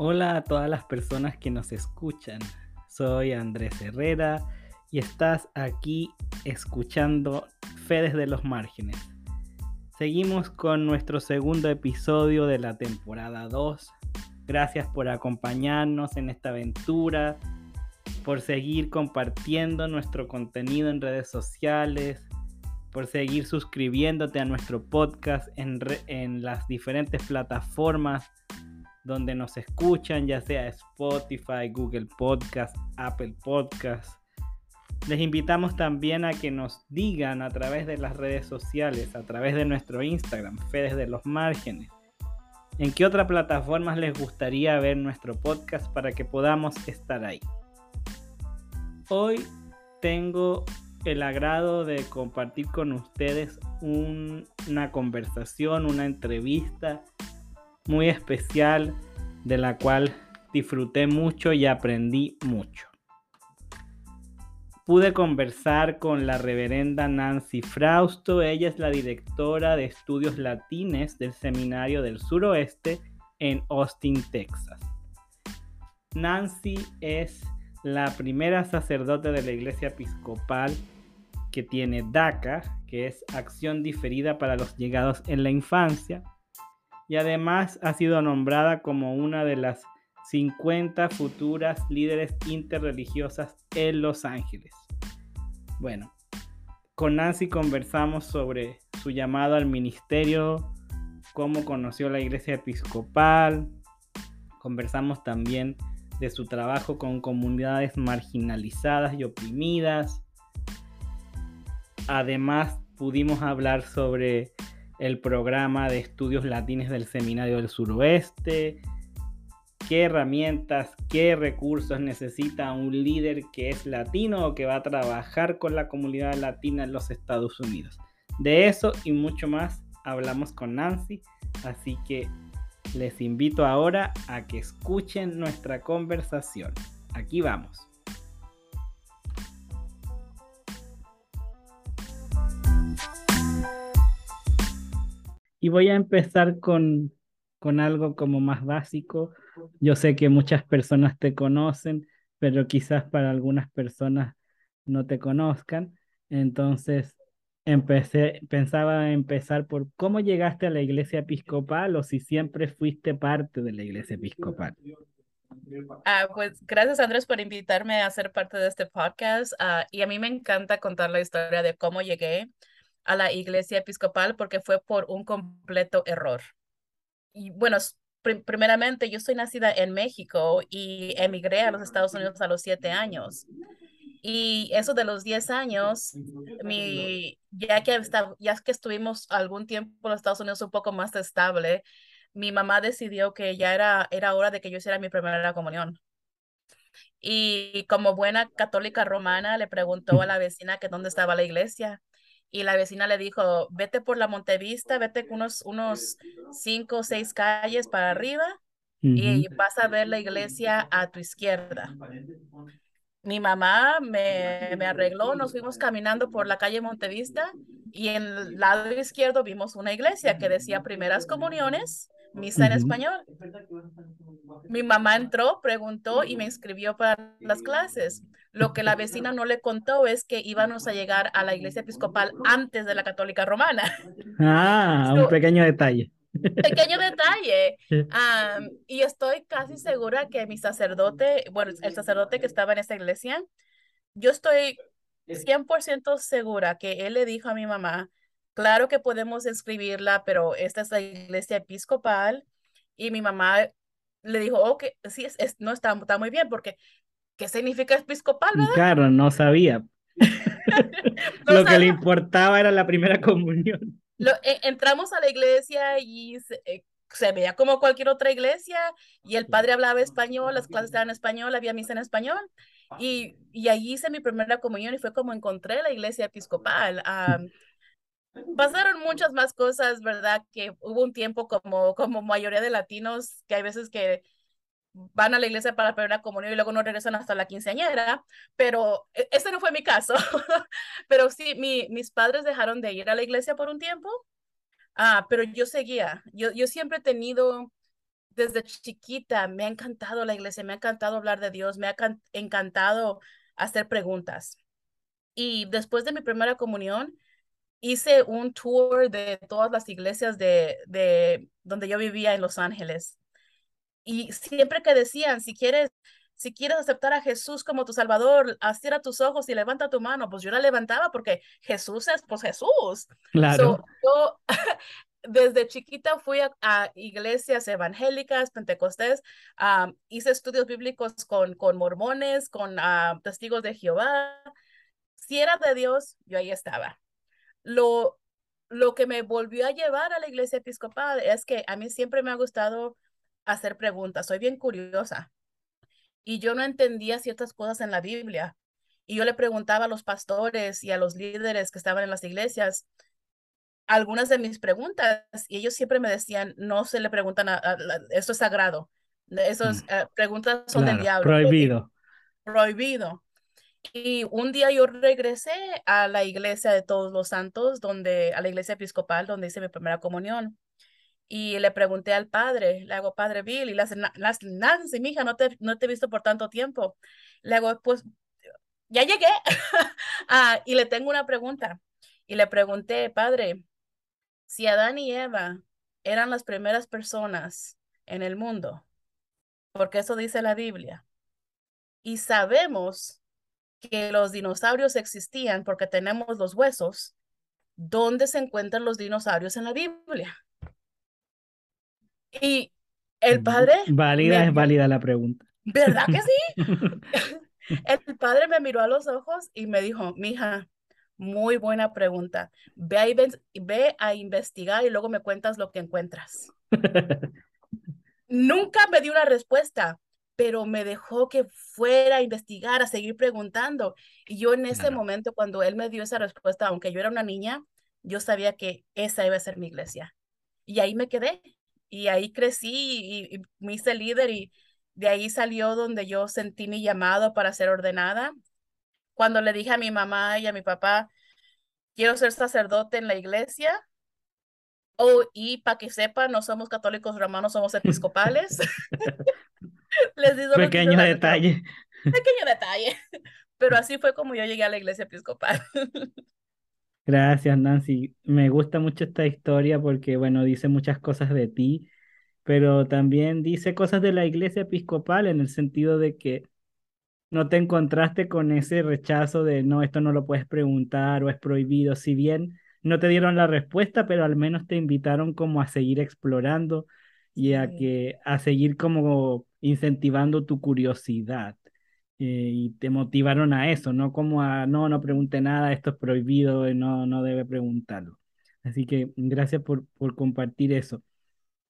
Hola a todas las personas que nos escuchan. Soy Andrés Herrera y estás aquí escuchando Fe desde los márgenes. Seguimos con nuestro segundo episodio de la temporada 2. Gracias por acompañarnos en esta aventura, por seguir compartiendo nuestro contenido en redes sociales, por seguir suscribiéndote a nuestro podcast en, en las diferentes plataformas donde nos escuchan, ya sea Spotify, Google Podcast, Apple Podcast. Les invitamos también a que nos digan a través de las redes sociales, a través de nuestro Instagram, Fedes de los Márgenes, en qué otra plataformas les gustaría ver nuestro podcast para que podamos estar ahí. Hoy tengo el agrado de compartir con ustedes una conversación, una entrevista muy especial de la cual disfruté mucho y aprendí mucho. Pude conversar con la reverenda Nancy Frausto, ella es la directora de estudios latines del Seminario del Suroeste en Austin, Texas. Nancy es la primera sacerdote de la Iglesia Episcopal que tiene DACA, que es Acción Diferida para los Llegados en la Infancia, y además ha sido nombrada como una de las 50 futuras líderes interreligiosas en Los Ángeles. Bueno, con Nancy conversamos sobre su llamado al ministerio, cómo conoció la iglesia episcopal, conversamos también de su trabajo con comunidades marginalizadas y oprimidas. Además, pudimos hablar sobre el programa de estudios latines del Seminario del Suroeste, qué herramientas, qué recursos necesita un líder que es latino o que va a trabajar con la comunidad latina en los Estados Unidos. De eso y mucho más hablamos con Nancy, así que les invito ahora a que escuchen nuestra conversación. Aquí vamos. Y voy a empezar con, con algo como más básico. Yo sé que muchas personas te conocen, pero quizás para algunas personas no te conozcan. Entonces, empecé, pensaba empezar por cómo llegaste a la iglesia episcopal o si siempre fuiste parte de la iglesia episcopal. Ah, pues gracias Andrés por invitarme a ser parte de este podcast ah, y a mí me encanta contar la historia de cómo llegué a la iglesia episcopal porque fue por un completo error. Y bueno, primeramente yo soy nacida en México y emigré a los Estados Unidos a los siete años. Y eso de los diez años, mi, ya, que ya que estuvimos algún tiempo en los Estados Unidos un poco más estable, mi mamá decidió que ya era, era hora de que yo hiciera mi primera comunión. Y como buena católica romana, le preguntó a la vecina que dónde estaba la iglesia y la vecina le dijo, vete por la Montevista, vete unos, unos cinco o seis calles para arriba y vas a ver la iglesia a tu izquierda. Mi mamá me, me arregló, nos fuimos caminando por la calle Montevista y en el lado izquierdo vimos una iglesia que decía primeras comuniones misa en español. Mi mamá entró, preguntó y me inscribió para las clases. Lo que la vecina no le contó es que íbamos a llegar a la iglesia episcopal antes de la católica romana. Ah, un pequeño detalle. Pequeño detalle. y estoy casi segura que mi sacerdote, bueno, el sacerdote que estaba en esa iglesia, yo estoy 100% segura que él le dijo a mi mamá, claro que podemos escribirla, pero esta es la iglesia episcopal. Y mi mamá le dijo, ok, sí, es, no está, está, muy bien, porque ¿qué significa episcopal? Claro, no sabía. Lo que le importaba era la primera comunión. Lo, e, entramos a la iglesia y se, eh, se, veía como cualquier otra iglesia y el padre hablaba español, las clases estaban en español, había misa en español. Y, y allí hice mi primera comunión y fue como encontré la iglesia episcopal pasaron muchas más cosas, ¿verdad? Que hubo un tiempo como, como mayoría de latinos, que hay veces que van a la iglesia para la primera comunión y luego no regresan hasta la quinceañera, pero e, ese no fue mi caso. pero sí, mi, mis padres dejaron de ir a la iglesia por un tiempo, ah, pero yo seguía. Yo, yo siempre he tenido desde chiquita me ha encantado la iglesia, me ha encantado hablar de Dios, me ha encantado hacer preguntas. Y después de mi primera comunión, hice un tour de todas las iglesias de, de donde yo vivía en Los Ángeles. Y siempre que decían, si quieres, si quieres aceptar a Jesús como tu Salvador, cierra tus ojos y levanta tu mano. Pues yo la levantaba porque Jesús es, pues Jesús. Claro. yo desde chiquita fui a, iglesias evangélicas, pentecostés, hice estudios bíblicos con, con mormones, con testigos de Jehová. Si era de Dios, yo ahí estaba. Lo, lo que me volvió a llevar a la iglesia episcopal es que a mí siempre me ha gustado hacer preguntas, soy bien curiosa y yo no entendía ciertas cosas en la Biblia. Y yo le preguntaba a los pastores y a los líderes que estaban en las iglesias algunas de mis preguntas y ellos siempre me decían, no se le preguntan, a, esto es sagrado, esas mm. eh, preguntas son del diablo. Prohibido. Prohibido. Y un día yo regresé a la iglesia de todos los santos, donde, a la iglesia episcopal, donde hice mi primera comunión. Y le pregunté al padre, le hago, padre Bill, y las, las Nancy, mija, no te, no te he visto por tanto tiempo. Le hago, pues, ya llegué. ah, y le tengo una pregunta. Y le pregunté, padre, si Adán y Eva eran las primeras personas en el mundo, porque eso dice la Biblia, y sabemos que los dinosaurios existían porque tenemos los huesos, ¿dónde se encuentran los dinosaurios en la Biblia? Y el padre... Válida es válida la pregunta. ¿Verdad que sí? el padre me miró a los ojos y me dijo, mija, muy buena pregunta. Ve a, ve a investigar y luego me cuentas lo que encuentras. Nunca me dio una respuesta, pero me dejó que fuera a investigar, a seguir preguntando. Y yo en ese momento, cuando él me dio esa respuesta, aunque yo era una niña, yo sabía que esa iba a ser mi iglesia. Y ahí me quedé. Y ahí crecí y, y me hice líder y de ahí salió donde yo sentí mi llamado para ser ordenada. Cuando le dije a mi mamá y a mi papá, quiero ser sacerdote en la iglesia, Oh, y para que sepan, no somos católicos romanos, somos episcopales. Les digo Pequeño detalle. Pequeño detalle. Pero así fue como yo llegué a la iglesia episcopal. Gracias, Nancy. Me gusta mucho esta historia porque, bueno, dice muchas cosas de ti, pero también dice cosas de la iglesia episcopal en el sentido de que no te encontraste con ese rechazo de no, esto no lo puedes preguntar o es prohibido, si bien no te dieron la respuesta, pero al menos te invitaron como a seguir explorando y a que a seguir como incentivando tu curiosidad. Eh, y te motivaron a eso, no como a no, no pregunte nada, esto es prohibido, no, no debe preguntarlo. Así que gracias por, por compartir eso.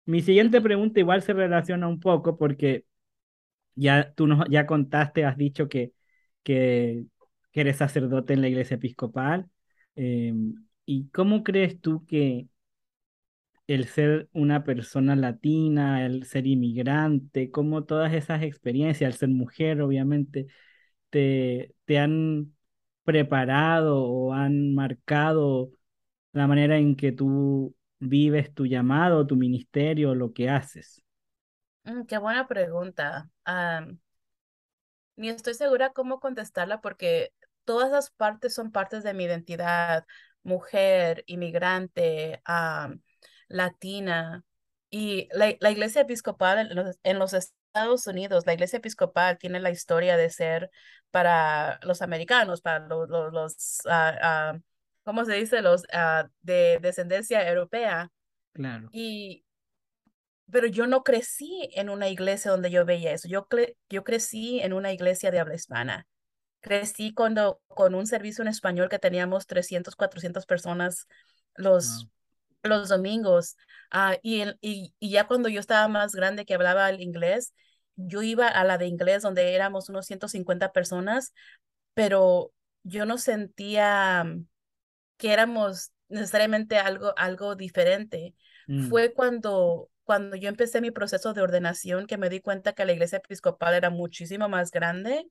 Mi siguiente pregunta igual se relaciona un poco porque ya tú nos ya contaste, has dicho que, que, eres sacerdote en la iglesia episcopal. Em, ¿Y cómo crees tú que el ser una persona latina, el ser inmigrante, como todas esas experiencias, el ser mujer, obviamente, te, te han preparado o han marcado la manera en que tú vives tu llamado, tu ministerio, lo que haces? Mm, qué buena pregunta. ni estoy segura cómo contestarla porque todas las partes son partes de mi identidad, mujer, inmigrante, latina. Y la, iglesia episcopal en los, Estados Unidos, la iglesia episcopal tiene la historia de ser para los americanos, para los, los, ah, ah, ¿cómo se dice? Los ah, de descendencia europea. Claro. Y, pero yo no crecí en una iglesia donde yo veía eso. Yo, yo crecí en una iglesia de habla hispana. Crecí cuando, con un servicio en español que teníamos 300, 400 personas los, los domingos. Ah, y, y, y, ya cuando yo estaba más grande que hablaba el inglés, yo iba a la de inglés donde éramos unos 150 personas, pero yo no sentía que éramos necesariamente algo, algo diferente. Mm. Fue cuando cuando yo empecé mi proceso de ordenación, que me di cuenta que la iglesia episcopal era muchísimo más grande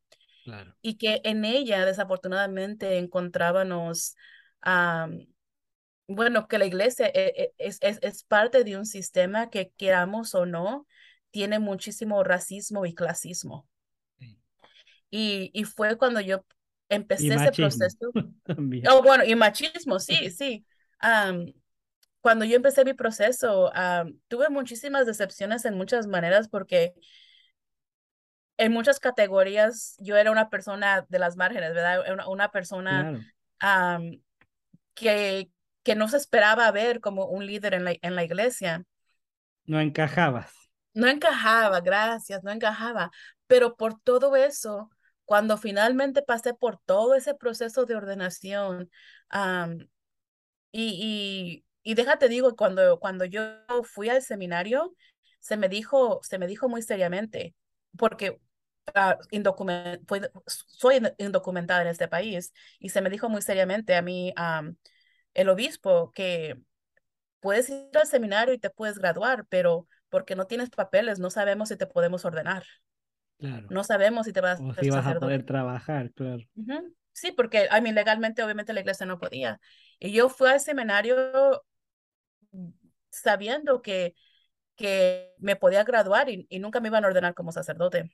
y que en ella, desafortunadamente, encontrábamos, bueno, que la iglesia e, e, es, es, es, parte de un sistema que queramos o no, tiene muchísimo racismo y clasismo. Y, y fue cuando yo empecé ese proceso. Oh, bueno, y machismo, sí, sí. cuando yo empecé mi proceso, tuve muchísimas decepciones en muchas maneras porque en muchas categorías yo era una persona de las márgenes, ¿verdad? Una, una persona que, que no se esperaba ver como un líder en la, en la iglesia. No encajabas. No encajaba, gracias, no encajaba. Pero por todo eso, cuando finalmente pasé por todo ese proceso de ordenación, y, y, y, déjate digo, cuando, cuando yo fui al seminario, se me dijo, se me dijo muy seriamente, porque uh, soy indocumentada en este país, y se me dijo muy seriamente a mí, el obispo, que puedes ir al seminario y te puedes graduar, pero porque no tienes papeles, no sabemos si te podemos ordenar. Claro. No sabemos si te vas, o si vas a poder trabajar, claro. Sí, porque a mí legalmente, obviamente, la iglesia no podía. Y yo fui al seminario sabiendo que, que me podía graduar y, nunca me iban a ordenar como sacerdote.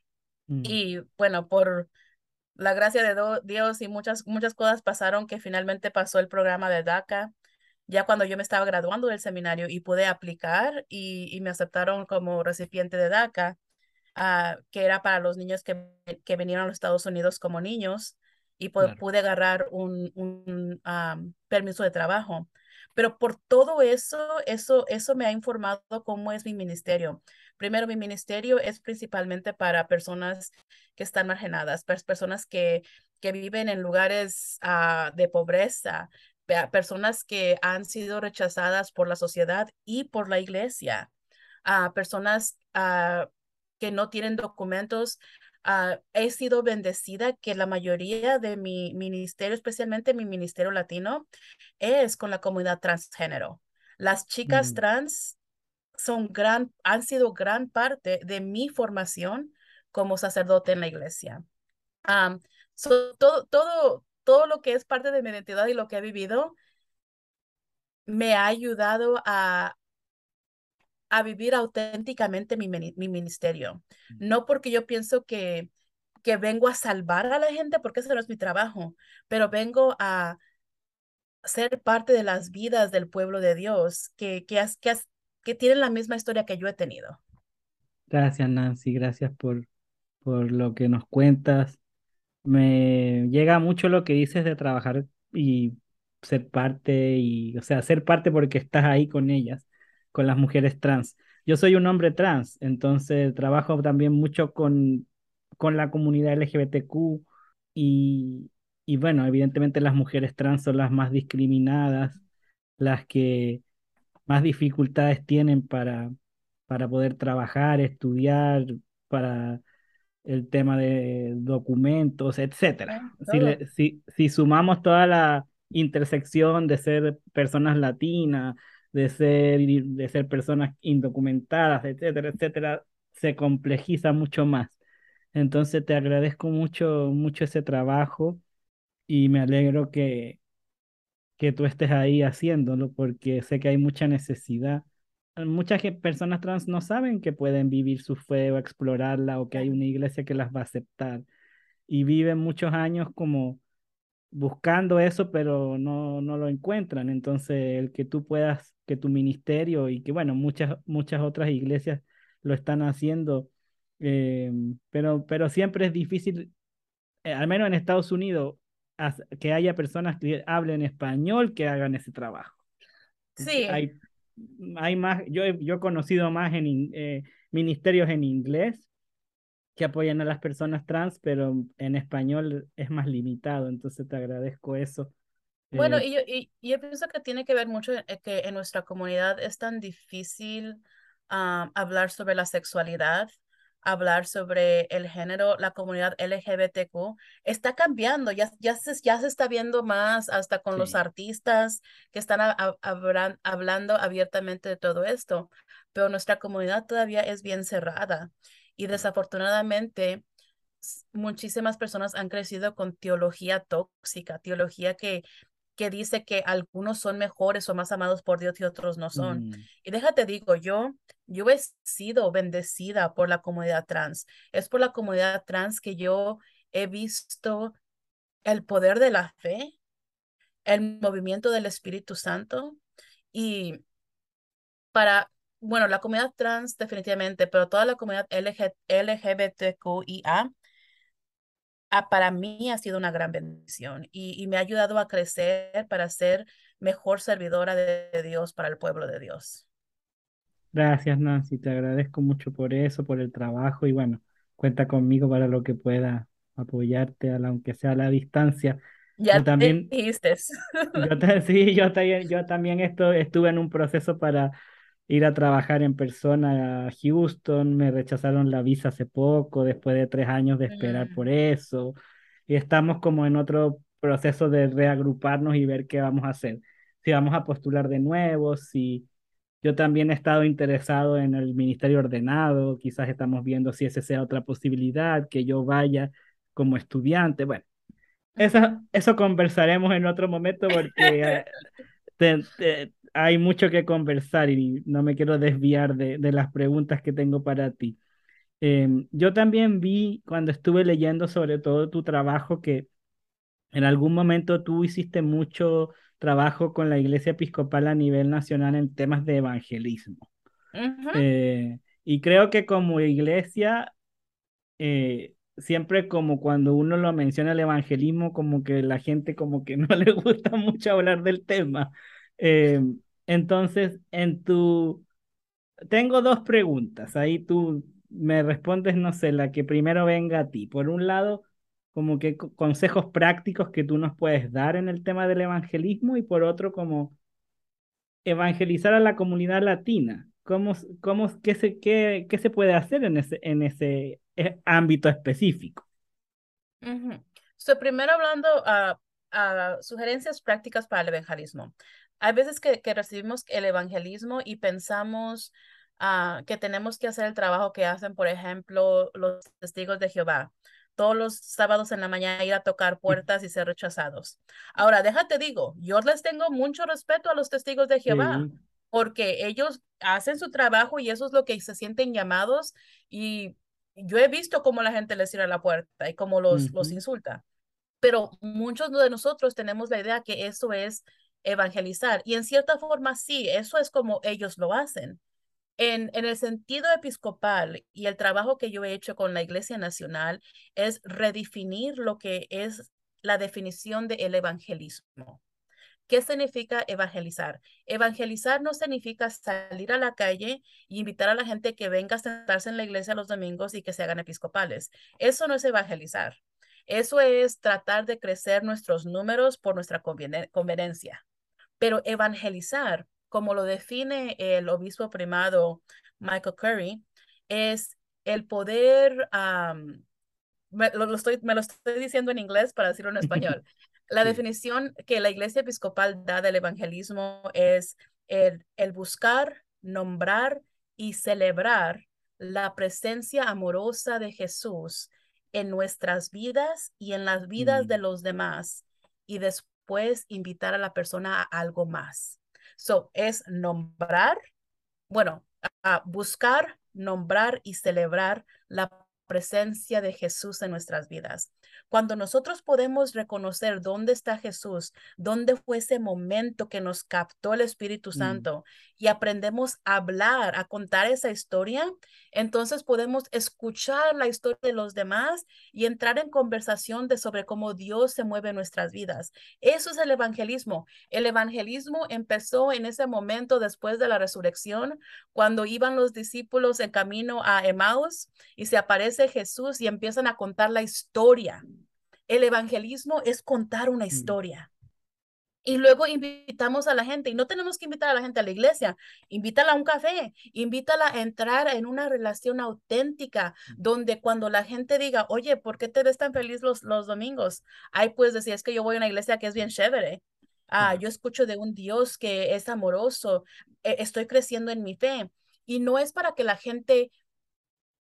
Mm. Y bueno, por la gracia de Dios y muchas, muchas cosas pasaron que finalmente pasó el programa de DACA ya cuando yo me estaba graduando del seminario y pude aplicar y, me aceptaron como recipiente de DACA, ah, que era para los niños que, que vinieron a los Estados Unidos como niños y pude agarrar un, un permiso de trabajo. Pero por todo eso, eso, eso me ha informado cómo es mi ministerio. Primero, mi ministerio es principalmente para personas que están marginadas, personas que, que viven en lugares ah, de pobreza, personas que han sido rechazadas por la sociedad y por la iglesia, a personas ah, que no tienen documentos. He sido bendecida que la mayoría de mi ministerio, especialmente mi ministerio latino, es con la comunidad transgénero. Las chicas mm. trans son gran, han sido gran parte de mi formación como sacerdote en la iglesia. todo, todo, todo lo que es parte de mi identidad y lo que he vivido me ha ayudado a, a vivir auténticamente mi, mi ministerio. No porque yo pienso que, que vengo a salvar a la gente, porque ese no es mi trabajo, pero vengo a ser parte de las vidas del pueblo de Dios, que, que, que, que tienen la misma historia que yo he tenido. Gracias, Nancy. Gracias por, por lo que nos cuentas me llega mucho lo que dices de trabajar y ser parte y, o sea, ser parte porque estás ahí con ellas, con las mujeres trans. Yo soy un hombre trans, entonces trabajo también mucho con, con la comunidad LGBTQ y, y bueno, evidentemente las mujeres trans son las más discriminadas, las que más dificultades tienen para, para poder trabajar, estudiar, para el tema de documentos, etcétera. Si, si, sumamos toda la intersección de ser personas latinas, de ser, de ser personas indocumentadas, etcétera, etcétera, se complejiza mucho más. Entonces te agradezco mucho, mucho ese trabajo y me alegro que, que tú estés ahí haciéndolo porque sé que hay mucha necesidad muchas personas trans no saben que pueden vivir su fe o explorarla o que hay una iglesia que las va a aceptar y viven muchos años como buscando eso, pero no, no lo encuentran. Entonces, el que tú puedas, que tu ministerio y que, bueno, muchas, muchas otras iglesias lo están haciendo, eh, pero, pero siempre es difícil, eh, al menos en Estados Unidos, que haya personas que hablen español que hagan ese trabajo. Sí. Hay hay más, yo, yo he conocido más en eh, ministerios en inglés que apoyan a las personas trans, pero en español es más limitado, entonces te agradezco eso. Bueno, eh, y yo, y, yo pienso que tiene que ver mucho eh, que en nuestra comunidad es tan difícil ah, hablar sobre la sexualidad hablar sobre el género, la comunidad LGBTQ, está cambiando, ya, ya, se, ya se está viendo más hasta con los artistas que están hablando abiertamente de todo esto, pero nuestra comunidad todavía es bien cerrada. Y desafortunadamente muchísimas personas han crecido con teología tóxica, teología que que dice que algunos son mejores o más amados por Dios y otros no son. Mm. Y déjate digo, yo, yo he sido bendecida por la comunidad trans. Es por la comunidad trans que yo he visto el poder de la fe, el movimiento del Espíritu Santo y para, bueno, la comunidad trans definitivamente, pero toda la comunidad LG, LGBTQIA para mí ha sido una gran bendición y, me ha ayudado a crecer para ser mejor servidora de, Dios para el pueblo de Dios. Gracias, Nancy. Te agradezco mucho por eso, por el trabajo y bueno, cuenta conmigo para lo que pueda apoyarte, aunque sea a la distancia. Ya también, dijiste. Yo sí, yo, yo también esto, estuve en un proceso para ir a trabajar en persona a Houston, me rechazaron la visa hace poco, después de tres años de esperar por mm. eso, y estamos como en otro proceso de reagruparnos y ver qué vamos a hacer, si vamos a postular de nuevo, si yo también he estado interesado en el ministerio ordenado, quizás estamos viendo si esa sea otra posibilidad, que yo vaya como estudiante, bueno. Eso, eso conversaremos en otro momento porque eh, hay mucho que conversar y no me quiero desviar de, las preguntas que tengo para ti. Em, yo también vi cuando estuve leyendo sobre todo tu trabajo que en algún momento tú hiciste mucho trabajo con la Iglesia Episcopal a nivel nacional en temas de evangelismo. Eh, y creo que como iglesia, eh, siempre como cuando uno lo menciona el evangelismo, como que la gente como que no le gusta mucho hablar del tema. Eh, entonces, en tu... Tengo dos preguntas. Ahí tú me respondes, no sé, la que primero venga a ti. Por un lado, como que consejos prácticos que tú nos puedes dar en el tema del evangelismo y por otro, como evangelizar a la comunidad latina. ¿Cómo, cómo, qué, se, qué, qué se puede hacer en ese, en ese eh, ámbito específico? primero hablando a sugerencias prácticas para el evangelismo hay veces que, recibimos el evangelismo y pensamos ah, que tenemos que hacer el trabajo que hacen, por ejemplo, los testigos de Jehová. Todos los sábados en la mañana ir a tocar puertas y ser rechazados. Ahora, déjate digo, yo les tengo mucho respeto a los testigos de Jehová. porque ellos hacen su trabajo y eso es lo que se sienten llamados y yo he visto cómo la gente les cierra la puerta y cómo los, los insulta. Pero muchos de nosotros tenemos la idea que eso es evangelizar. Y en cierta forma, sí, eso es como ellos lo hacen. En, en el sentido episcopal y el trabajo que yo he hecho con la Iglesia Nacional es redefinir lo que es la definición del evangelismo. ¿Qué significa evangelizar? Evangelizar no significa salir a la calle y invitar a la gente que venga a sentarse en la iglesia los domingos y que se hagan episcopales. Eso no es evangelizar. Eso es tratar de crecer nuestros números por nuestra conveniencia. Pero evangelizar, como lo define el obispo primado Michael Curry, es el poder, me, lo, estoy, me lo estoy diciendo en inglés para decirlo en español. La definición que la iglesia episcopal da del evangelismo es el, el buscar, nombrar y celebrar la presencia amorosa de Jesús en nuestras vidas y en las vidas de mm. los demás y después puedes invitar a la persona a algo más. So, es nombrar, bueno, a buscar, nombrar y celebrar la presencia de Jesús en nuestras vidas. Cuando nosotros podemos reconocer dónde está Jesús, dónde fue ese momento que nos captó el Espíritu mm. Santo y aprendemos a hablar, a contar esa historia, entonces podemos escuchar la historia de los demás y entrar en conversación de sobre cómo Dios se mueve en nuestras vidas. Eso es el evangelismo. El evangelismo empezó en ese momento después de la resurrección, cuando iban los discípulos en camino a Emmaus y se aparece Jesús y empiezan a contar la historia. El evangelismo es contar una mm. historia. Y luego invitamos a la gente, y no tenemos que invitar a la gente a la iglesia, invítala a un café, invítala a entrar en una relación auténtica, donde cuando la gente diga, oye, ¿por qué te ves tan feliz los, los domingos? Ay, pues decir, es que yo voy a una iglesia que es bien chévere. Ah, yo escucho de un Dios que es amoroso, e, estoy creciendo en mi fe. Y no es para que la gente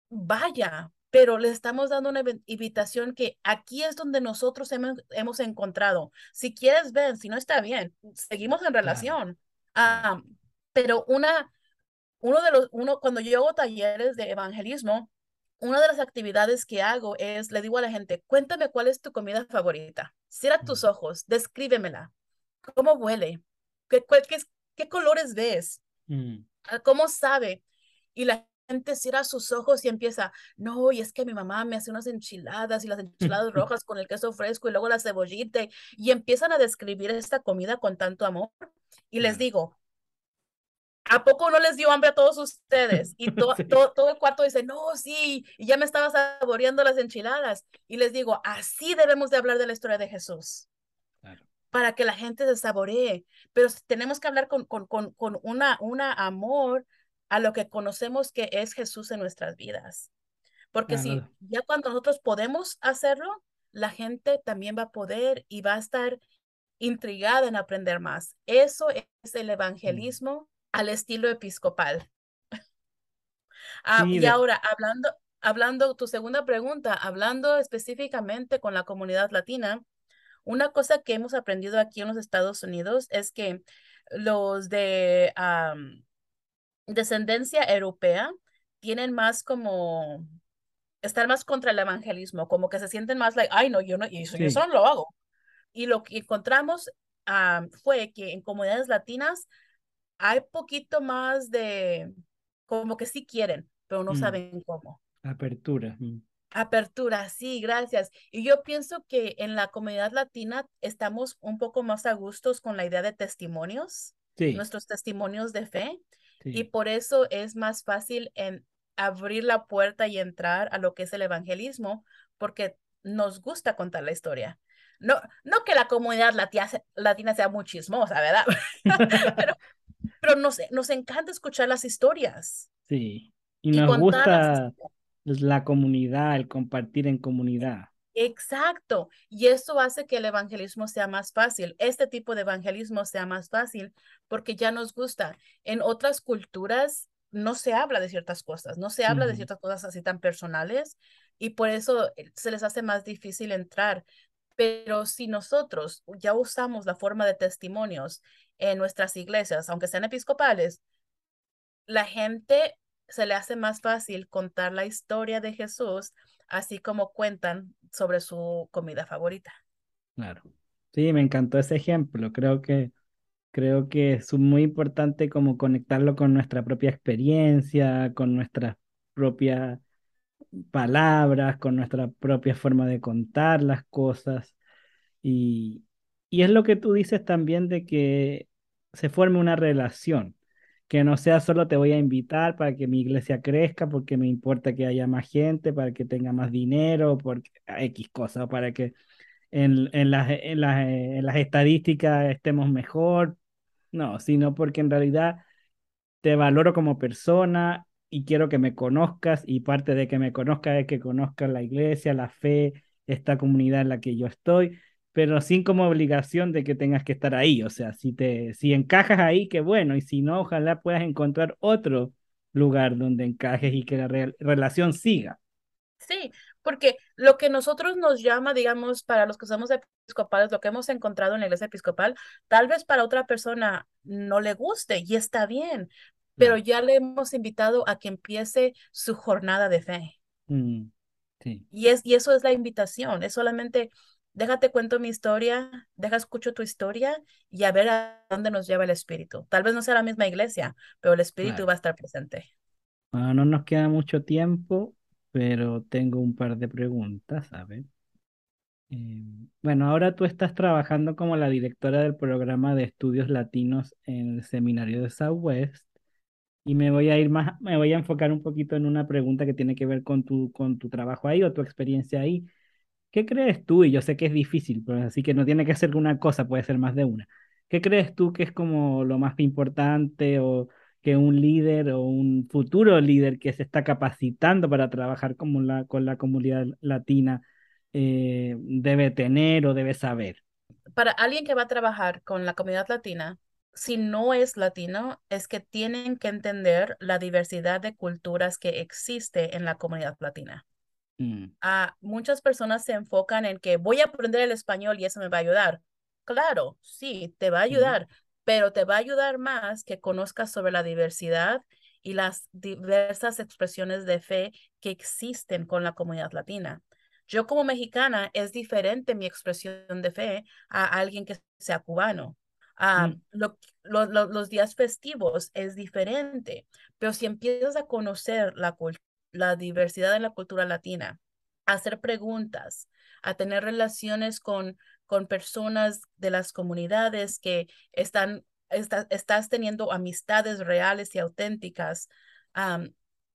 vaya, pero le estamos dando una invitación que aquí es donde nosotros hemos, hemos encontrado. Si quieres, ven, si no está bien, seguimos en relación. Ah, pero una, uno de los, uno, cuando yo hago talleres de evangelismo, una de las actividades que hago es, le digo a la gente, cuéntame cuál es tu comida favorita. Cierra tus ojos, descríbemela. ¿Cómo huele? ¿Qué, qué, qué colores ves? Mm. Ah, ¿Cómo sabe? Y la gente cierra sus ojos y empieza, no, y es que mi mamá me hace unas enchiladas y las enchiladas rojas con el queso fresco y luego la cebollita y empiezan a describir esta comida con tanto amor. Y les digo, ¿A poco no les dio hambre a todos ustedes? Y todo el cuarto dice, no, sí, y ya me estaba saboreando las enchiladas. Y les digo, así debemos de hablar de la historia de Jesús. Para que la gente se saboree. Pero tenemos que hablar con, con, con, con una, una amor a lo que conocemos que es Jesús en nuestras vidas. Porque si ya cuando nosotros podemos hacerlo, la gente también va a poder y va a estar intrigada en aprender más. Eso es el mm. evangelismo al estilo episcopal. Ah, y ahora, hablando, hablando, tu segunda pregunta, hablando específicamente con la comunidad latina, una cosa que hemos aprendido aquí en los Estados Unidos es que los de descendencia europea tienen más como, estar más contra el evangelismo, como que se sienten más like, ay, no, yo no, y eso, yo no lo hago. Y lo que encontramos fue que en comunidades latinas hay poquito más de, como que sí quieren, pero no mm. saben cómo. Apertura. Mm. Apertura, sí, gracias. Y yo pienso que en la comunidad latina estamos un poco más a gustos con la idea de testimonios, nuestros testimonios de fe, y por eso es más fácil en abrir la puerta y entrar a lo que es el evangelismo, porque nos gusta contar la historia. No, no que la comunidad latina, latina sea muy chismosa, ¿verdad? pero, pero nos, nos encanta escuchar las historias. Sí, y nos gusta la comunidad, el compartir en comunidad. Exacto, y eso hace que el evangelismo sea más fácil, este tipo de evangelismo sea más fácil porque ya nos gusta. En otras culturas no se habla de ciertas cosas, no se habla de ciertas cosas así tan personales y por eso eh, se les hace más difícil entrar. Pero si nosotros ya usamos la forma de testimonios en nuestras iglesias, aunque sean episcopales, la gente se le hace más fácil contar la historia de Jesús, así como cuentan sobre su comida favorita. Claro. Sí, me encantó ese ejemplo. Creo que creo que es muy importante como conectarlo con nuestra propia experiencia, con nuestras propias palabras, con nuestra propia forma de contar las cosas. Y, y es lo que tú dices también de que se forme una relación, que no sea solo te voy a invitar para que mi iglesia crezca, porque me importa que haya más gente, para que tenga más dinero, porque X cosas, para que en, en, las, en, las, en las estadísticas estemos mejor, no, sino porque en realidad te valoro como persona y quiero que me conozcas y parte de que me conozcas es que conozcas la iglesia, la fe, esta comunidad en la que yo estoy pero sin como obligación de que tengas que estar ahí. O sea, si, te, si encajas ahí, qué bueno, y si no, ojalá puedas encontrar otro lugar donde encajes y que la relación siga. Sí, porque lo que nosotros nos llama, digamos, para los que somos episcopales, lo que hemos encontrado en la iglesia episcopal, tal vez para otra persona no le guste y está bien, pero ya le hemos invitado a que empiece su jornada de fe. Mm, sí. y, es, y eso es la invitación, es solamente déjate cuento mi historia, deja escucho tu historia y a ver a dónde nos lleva el espíritu. Tal vez no sea la misma iglesia, pero el espíritu va a estar presente. Bueno, no nos queda mucho tiempo, pero tengo un par de preguntas, ver. Eh, bueno, ahora tú estás trabajando como la directora del programa de estudios latinos en el seminario de Southwest y me voy a ir más, me voy a enfocar un poquito en una pregunta que tiene que ver con tu, con tu trabajo ahí o tu experiencia ahí. ¿Qué crees tú? Y yo sé que es difícil, pero así que no tiene que ser una cosa, puede ser más de una. ¿Qué crees tú que es como lo más importante o que un líder o un futuro líder que se está capacitando para trabajar con la, con la comunidad latina eh, debe tener o debe saber? Para alguien que va a trabajar con la comunidad latina, si no es latino, es que tienen que entender la diversidad de culturas que existe en la comunidad latina. Mm. Ah, muchas personas se enfocan en que voy a aprender el español y eso me va a ayudar. Claro, sí, te va a ayudar, pero te va a ayudar más que conozcas sobre la diversidad y las diversas expresiones de fe que existen con la comunidad latina. Yo como mexicana es diferente mi expresión de fe a alguien que sea cubano. Ah, mm. los días festivos es diferente, pero si empiezas a conocer la, la diversidad en la cultura latina, a hacer preguntas, a tener relaciones con, con personas de las comunidades que están, estás teniendo amistades reales y auténticas,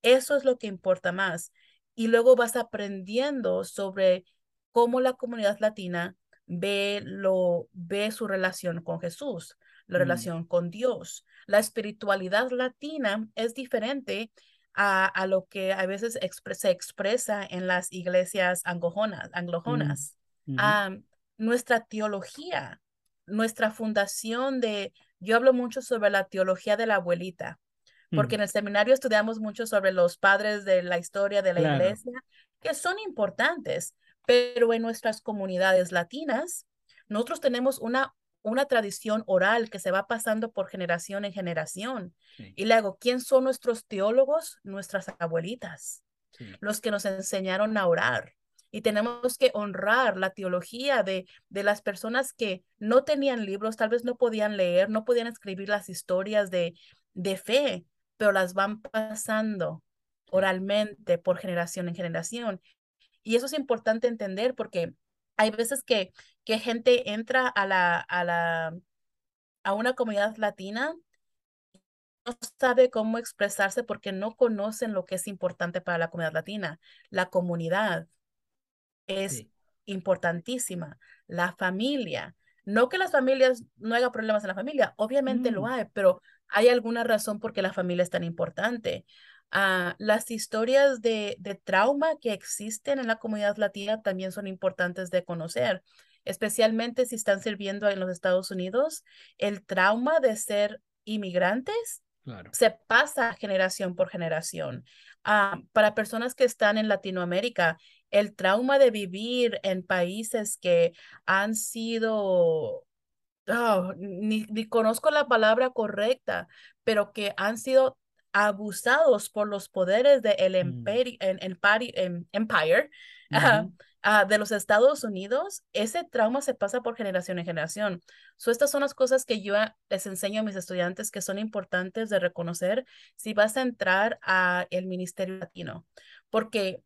eso es lo que importa más. Y luego vas aprendiendo sobre cómo la comunidad latina ve, lo, ve su relación con Jesús, la mm. relación con Dios. La espiritualidad latina es diferente a, a lo que a veces se expresa en las iglesias anglojonas. anglojonas. Mm. nuestra teología, nuestra fundación de, yo hablo mucho sobre la teología de la abuelita, porque mm. en el seminario estudiamos mucho sobre los padres de la historia de la iglesia, que son importantes, pero en nuestras comunidades latinas, nosotros tenemos una, una tradición oral que se va pasando por generación en generación. Y luego, ¿quién son nuestros teólogos? Nuestras abuelitas, los que nos enseñaron a orar. Y tenemos que honrar la teología de, de las personas que no tenían libros, tal vez no podían leer, no podían escribir las historias de, de fe, pero las van pasando oralmente por generación en generación. Y eso es importante entender porque hay veces que, que gente entra a la, a la, a una comunidad latina no sabe cómo expresarse porque no conocen lo que es importante para la comunidad latina. La comunidad es importantísima. La familia. No que las familias no haya problemas en la familia, obviamente lo mm. hay, pero hay alguna razón por qué la familia es tan importante. Ah, las historias de, de trauma que existen en la comunidad latina también son importantes de conocer, especialmente si están sirviendo en los Estados Unidos. El trauma de ser inmigrantes se pasa generación por generación. Ah, para personas que están en Latinoamérica, el trauma de vivir en países que han sido oh, ni, ni, conozco la palabra correcta, pero que han sido abusados por los poderes del de mm. em, empire de los Estados Unidos, ese trauma se pasa por generación en generación. So, estas son las cosas que yo les enseño a mis estudiantes que son importantes de reconocer si vas a entrar a el Ministerio Latino, porque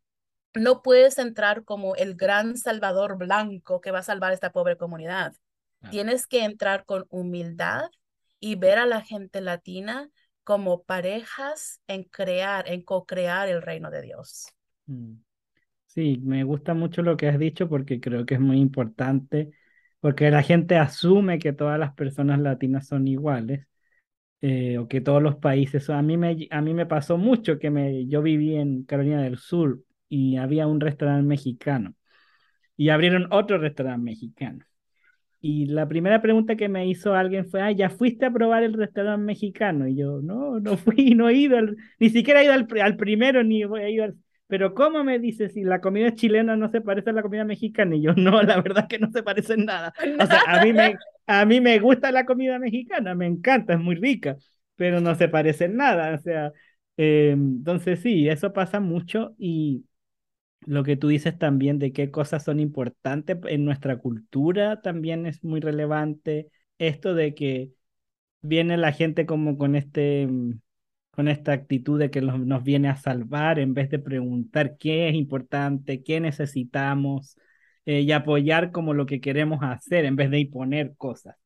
no puedes entrar como el gran salvador blanco que va a salvar esta pobre comunidad. Tienes que entrar con humildad y ver a la gente latina como parejas en crear, en co-crear el reino de Dios. Mm. Sí, me gusta mucho lo que has dicho porque creo que es muy importante, porque la gente asume que todas las personas latinas son iguales eh, o que todos los países A mí me, a mí me pasó mucho que me, yo viví en Carolina del Sur y había un restaurante mexicano y abrieron otro restaurante mexicano. Y la primera pregunta que me hizo alguien fue, ah, ¿ya fuiste a probar el restaurante mexicano? Y yo, no, no fui, no he ido, ni siquiera he ido al, al primero, ni he ido al... Pero ¿cómo me dices si la comida chilena no se parece a la comida mexicana? Y yo, no, la verdad que no se parece en nada. O sea, a mí me, a mí me gusta la comida mexicana, me encanta, es muy rica, pero no se parece en nada. O sea, eh, entonces sí, eso pasa mucho y lo que tú dices también de qué cosas son importantes en nuestra cultura también es muy relevante. Esto de que viene la gente como con este mm, con esta actitud de que nos, viene a salvar en vez de preguntar qué es importante, qué necesitamos eh, y apoyar como lo que queremos hacer en vez de imponer cosas.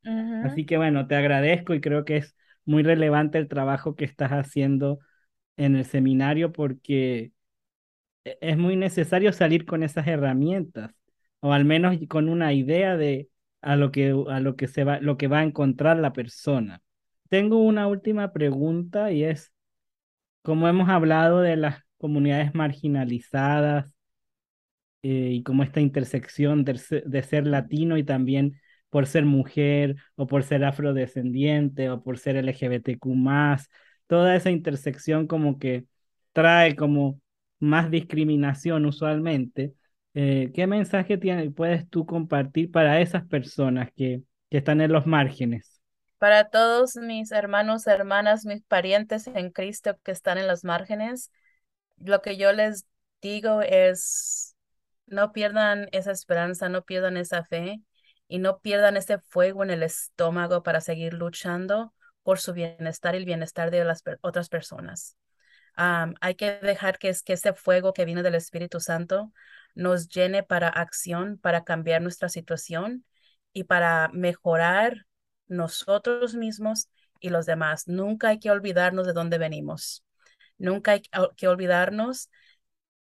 Así que bueno, te agradezco y creo que es muy relevante el trabajo que estás haciendo en el seminario porque es muy necesario salir con esas herramientas o al menos con una idea de a lo que, a lo que, se va, lo que va a encontrar la persona. Tengo una última pregunta y es, como hemos hablado de las comunidades marginalizadas eh, y como esta intersección de, de ser latino y también por ser mujer o por ser afrodescendiente o por ser LGBTQ más, toda esa intersección como que trae como más discriminación usualmente. Eh, ¿Qué mensaje puedes tú compartir para esas personas que, que están en los márgenes? Para todos mis hermanos, hermanas, mis parientes en Cristo que están en los márgenes, lo que yo les digo es, no pierdan esa esperanza, no pierdan esa fe y no pierdan ese fuego en el estómago para seguir luchando por su bienestar y el bienestar de las otras personas. Hay que dejar que, es, que ese fuego que viene del Espíritu Santo nos llene para acción, para cambiar nuestra situación y para mejorar nosotros mismos y los demás. Nunca hay que olvidarnos de dónde venimos. Nunca hay que olvidarnos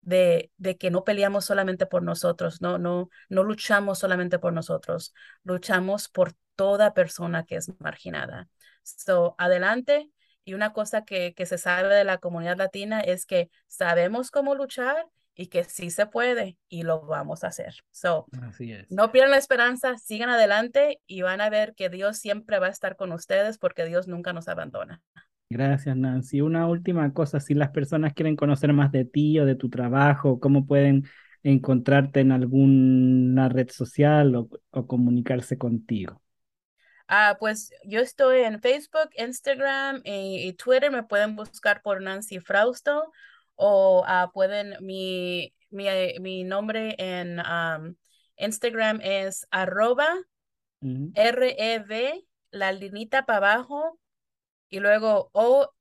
de, de, que no peleamos solamente por nosotros, no, no, no luchamos solamente por nosotros, luchamos por toda persona que es marginada. So, adelante. Y una cosa que, que se sabe de la comunidad latina es que sabemos cómo luchar y que sí se puede y lo vamos a hacer. So, Así es. No pierdan la esperanza, sigan adelante y van a ver que Dios siempre va a estar con ustedes porque Dios nunca nos abandona. Gracias, Nancy. Una última cosa, si las personas quieren conocer más de ti o de tu trabajo, ¿cómo pueden encontrarte en alguna red social o, o comunicarse contigo? Ah, pues yo estoy en Facebook, Instagram y, Twitter. Me pueden buscar por Nancy Frausto o ah, pueden, mi, mi, mi, nombre en Instagram es arroba R-E-V, la linita para abajo y luego O-L-U-T-I-O-N.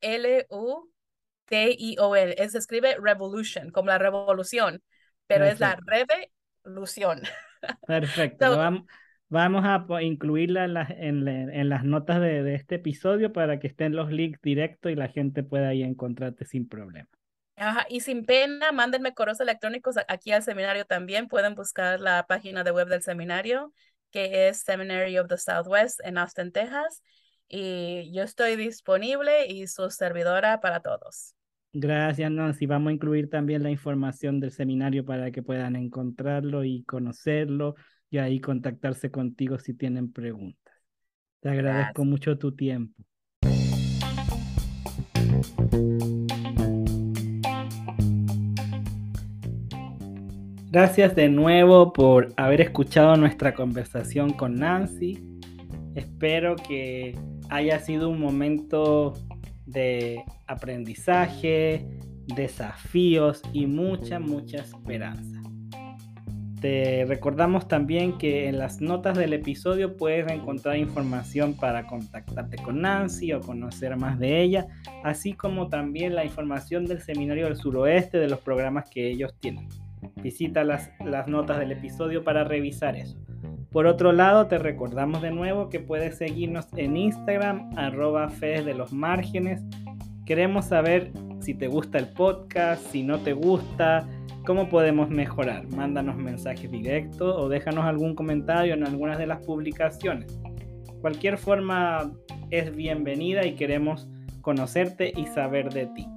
Se escribe revolution, como la revolución, pero es la revolución. Perfecto. vamos, Vamos a incluirla en, las notas de, este episodio para que estén los links directos y la gente pueda ahí encontrarte sin problema. Ajá, y sin pena, mándenme correos electrónicos aquí al seminario también. Pueden buscar la página de web del seminario, que es Seminary of the Southwest en Austin, Texas. Y yo estoy disponible y su servidora para todos. Gracias, Nancy. Vamos a incluir también la información del seminario para que puedan encontrarlo y conocerlo y ahí contactarse contigo si tienen preguntas. Te agradezco mucho tu tiempo. Gracias de nuevo por haber escuchado nuestra conversación con Nancy. Espero que haya sido un momento de aprendizaje, desafíos y mucha, mucha esperanza. Te recordamos también que en las notas del episodio puedes encontrar información para contactarte con Nancy o conocer más de ella, así como también la información del Seminario del Suroeste de los programas que ellos tienen. Visita las, notas del episodio para revisar eso. Por otro lado, te recordamos de nuevo que puedes seguirnos en Instagram, arroba de los Márgenes. Queremos saber si te gusta el podcast, si no te gusta, ¿Cómo podemos mejorar? Mándanos mensajes directos o déjanos algún comentario en algunas de las publicaciones. Cualquier forma es bienvenida y queremos conocerte y saber de ti.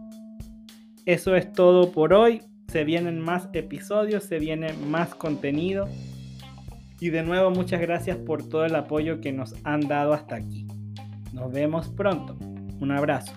Eso es todo por hoy. Se vienen más episodios, se viene más contenido. Y de nuevo muchas gracias por todo el apoyo que nos han dado hasta aquí. Nos vemos pronto. Un abrazo.